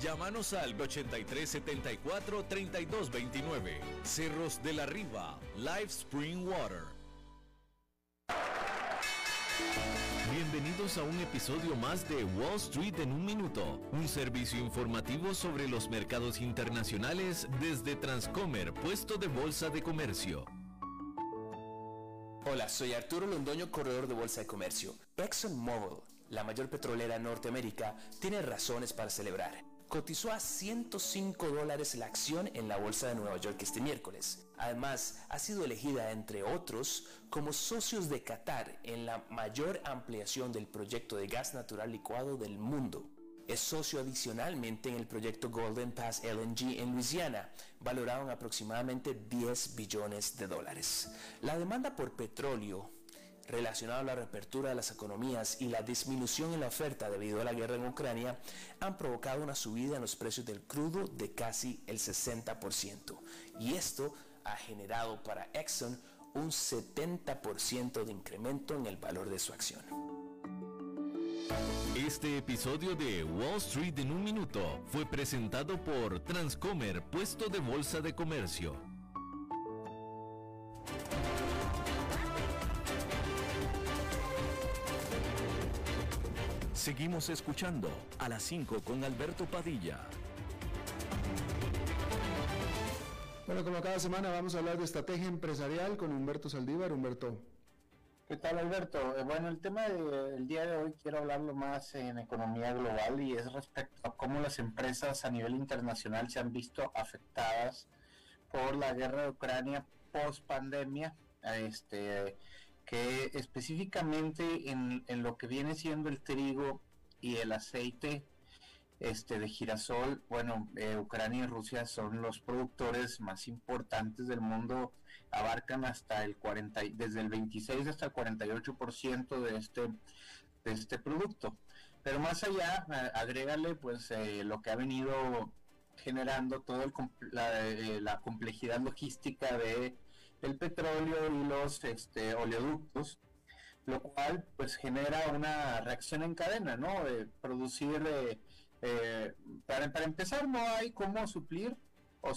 Llámanos al 8374 3229. Cerros de la Riva, Live Spring Water. Bienvenidos a un episodio más de Wall Street en un minuto, un servicio informativo sobre los mercados internacionales desde Transcomer, puesto de bolsa de comercio. Hola, soy Arturo Londoño, corredor de bolsa de comercio. ExxonMobil, la mayor petrolera Norteamérica, tiene razones para celebrar cotizó a 105 dólares la acción en la Bolsa de Nueva York este miércoles. Además, ha sido elegida, entre otros, como socios de Qatar en la mayor ampliación del proyecto de gas natural licuado del mundo. Es socio adicionalmente en el proyecto Golden Pass LNG en Luisiana, valorado en aproximadamente 10 billones de dólares. La demanda por petróleo relacionado a la reapertura de las economías y la disminución en la oferta debido a la guerra en Ucrania han provocado una subida en los precios del crudo de casi el 60%. Y esto ha generado para Exxon un 70% de incremento en el valor de su acción. Este episodio de Wall Street en un minuto fue presentado por Transcomer, puesto de bolsa de comercio. Seguimos escuchando a las 5 con Alberto Padilla. Bueno, como cada semana vamos a hablar de estrategia empresarial con Humberto Saldívar. Humberto. ¿Qué tal Alberto? Eh, bueno, el tema del día de hoy quiero hablarlo más en economía global y es respecto a cómo las empresas a nivel internacional se han visto afectadas por la guerra de Ucrania post pandemia. Este, que específicamente en, lo que viene siendo el trigo y el aceite este de girasol, bueno, eh, Ucrania y Rusia son los productores más importantes del mundo, abarcan hasta el 40, desde el 26 hasta el 48% de este, de este producto. Pero más allá, agrégale pues eh, lo que ha venido generando toda eh, la complejidad logística de el petróleo y los este, oleoductos, lo cual pues genera una reacción en cadena, ¿no? De producir, eh, eh, para, empezar no hay cómo suplir o,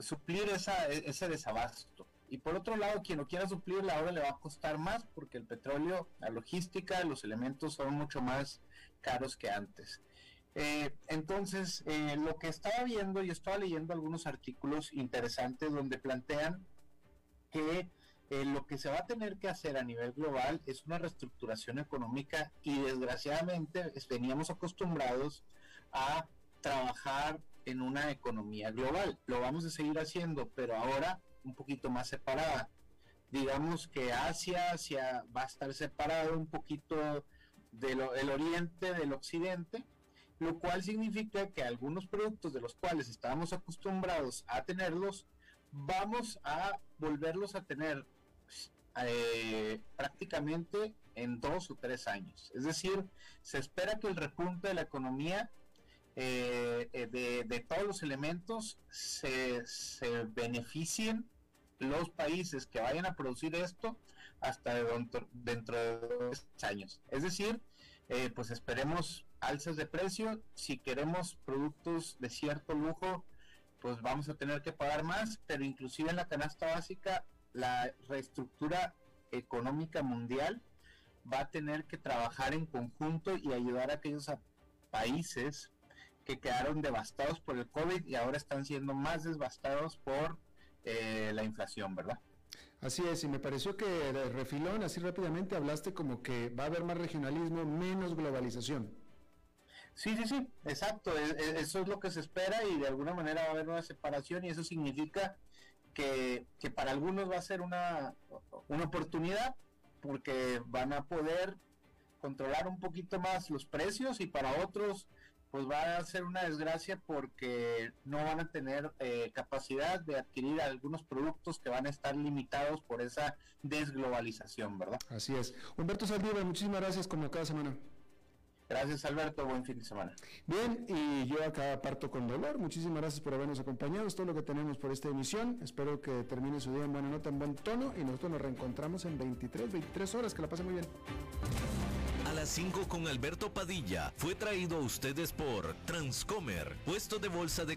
suplir esa, ese desabasto. Y por otro lado, quien lo quiera suplir, la hora le va a costar más porque el petróleo, la logística, los elementos son mucho más caros que antes. Eh, entonces, eh, lo que estaba viendo, yo estaba leyendo algunos artículos interesantes donde plantean que eh, lo que se va a tener que hacer a nivel global es una reestructuración económica y desgraciadamente veníamos acostumbrados a trabajar en una economía global. Lo vamos a seguir haciendo, pero ahora un poquito más separada. Digamos que Asia, Asia va a estar separado un poquito del oriente del occidente lo cual significa que algunos productos de los cuales estábamos acostumbrados a tenerlos, vamos a volverlos a tener eh, prácticamente en dos o tres años. Es decir, se espera que el repunte de la economía eh, eh, de, todos los elementos se, beneficien los países que vayan a producir esto hasta dentro, dentro de dos años. Es decir, pues esperemos alzas de precio. Si queremos productos de cierto lujo, pues vamos a tener que pagar más, pero inclusive en la canasta básica, la reestructura económica mundial va a tener que trabajar en conjunto y ayudar a aquellos países que quedaron devastados por el COVID y ahora están siendo más devastados por eh, la inflación, ¿verdad? Así es, y me pareció que de refilón, así rápidamente, hablaste como que va a haber más regionalismo, menos globalización. Sí, sí, sí, exacto. E, e, eso es lo que se espera y de alguna manera va a haber una separación y eso significa que, para algunos va a ser una, una oportunidad porque van a poder controlar un poquito más los precios y para otros pues va a ser una desgracia porque no van a tener eh, capacidad de adquirir algunos productos que van a estar limitados por esa desglobalización, ¿verdad? Así es. Humberto Saldívar, muchísimas gracias como cada semana. Gracias Alberto, buen fin de semana. Bien, y yo acá parto con dolor. Muchísimas gracias por habernos acompañado. Es todo lo que tenemos por esta emisión. Espero que termine su día en buena nota, en buen tono. Y nosotros nos reencontramos en 23, 23 horas. Que la pasen muy bien. A las 5 con Alberto Padilla fue traído a ustedes por Transcomer, puesto de bolsa de